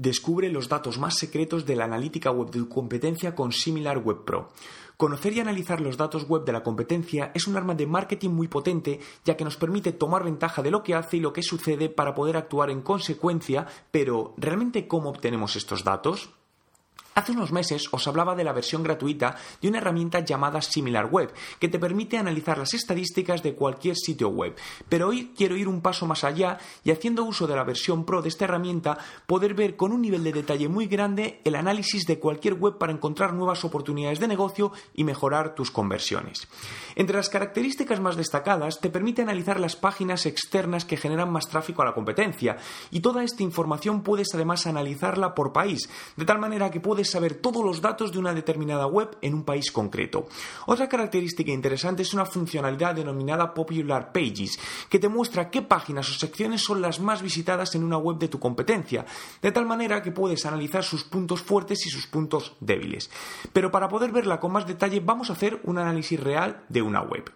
Descubre los datos más secretos de la analítica web de tu competencia con Similar Web Pro. Conocer y analizar los datos web de la competencia es un arma de marketing muy potente, ya que nos permite tomar ventaja de lo que hace y lo que sucede para poder actuar en consecuencia, pero ¿realmente cómo obtenemos estos datos? Hace unos meses os hablaba de la versión gratuita de una herramienta llamada SimilarWeb, que te permite analizar las estadísticas de cualquier sitio web. Pero hoy quiero ir un paso más allá y haciendo uso de la versión Pro de esta herramienta, poder ver con un nivel de detalle muy grande el análisis de cualquier web para encontrar nuevas oportunidades de negocio y mejorar tus conversiones. Entre las características más destacadas, te permite analizar las páginas externas que generan más tráfico a la competencia, y toda esta información puedes además analizarla por país, de tal manera que puedes saber todos los datos de una determinada web en un país concreto. Otra característica interesante es una funcionalidad denominada Popular Pages, que te muestra qué páginas o secciones son las más visitadas en una web de tu competencia, de tal manera que puedes analizar sus puntos fuertes y sus puntos débiles. Pero para poder verla con más detalle vamos a hacer un análisis real de una web.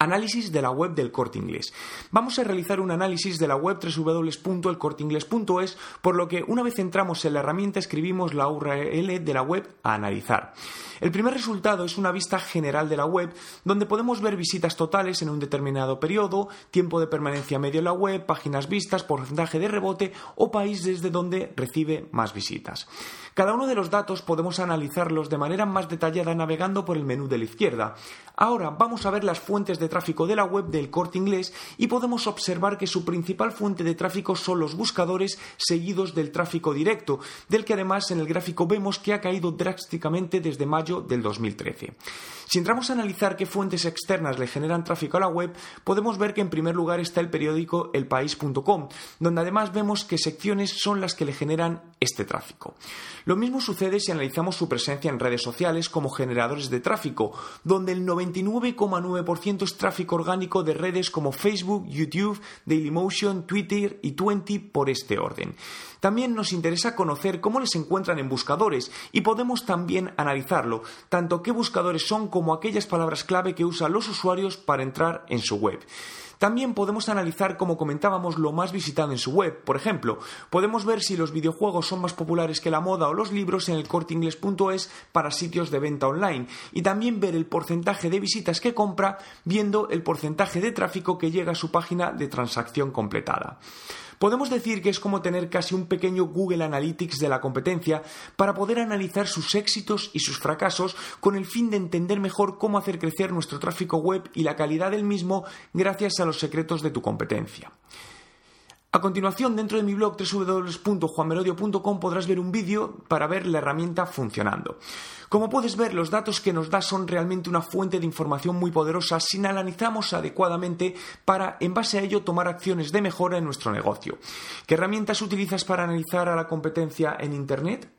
Análisis de la web del corte inglés. Vamos a realizar un análisis de la web www.elcorteingles.es, por lo que una vez entramos en la herramienta escribimos la URL de la web a analizar. El primer resultado es una vista general de la web, donde podemos ver visitas totales en un determinado periodo, tiempo de permanencia medio en la web, páginas vistas, porcentaje de rebote o país desde donde recibe más visitas. Cada uno de los datos podemos analizarlos de manera más detallada navegando por el menú de la izquierda. Ahora vamos a ver las fuentes de tráfico de la web del corte inglés y podemos observar que su principal fuente de tráfico son los buscadores seguidos del tráfico directo, del que además en el gráfico vemos que ha caído drásticamente desde mayo del 2013. Si entramos a analizar qué fuentes externas le generan tráfico a la web, podemos ver que en primer lugar está el periódico elpaís.com, donde además vemos que secciones son las que le generan este tráfico. Lo mismo sucede si analizamos su presencia en redes sociales como generadores de tráfico, donde el 99,9% es tráfico orgánico de redes como Facebook, YouTube, Dailymotion, Twitter y Twenty por este orden. También nos interesa conocer cómo les encuentran en buscadores y podemos también analizarlo, tanto qué buscadores son como aquellas palabras clave que usan los usuarios para entrar en su web. También podemos analizar, como comentábamos, lo más visitado en su web. Por ejemplo, podemos ver si los videojuegos son más populares que la moda o los libros en el corteingles.es para sitios de venta online. Y también ver el porcentaje de visitas que compra viendo el porcentaje de tráfico que llega a su página de transacción completada. Podemos decir que es como tener casi un pequeño Google Analytics de la competencia para poder analizar sus éxitos y sus fracasos con el fin de entender mejor cómo hacer crecer nuestro tráfico web y la calidad del mismo gracias a los secretos de tu competencia. A continuación, dentro de mi blog www.juanmerodio.com podrás ver un vídeo para ver la herramienta funcionando. Como puedes ver, los datos que nos da son realmente una fuente de información muy poderosa si analizamos adecuadamente para, en base a ello, tomar acciones de mejora en nuestro negocio. ¿Qué herramientas utilizas para analizar a la competencia en Internet?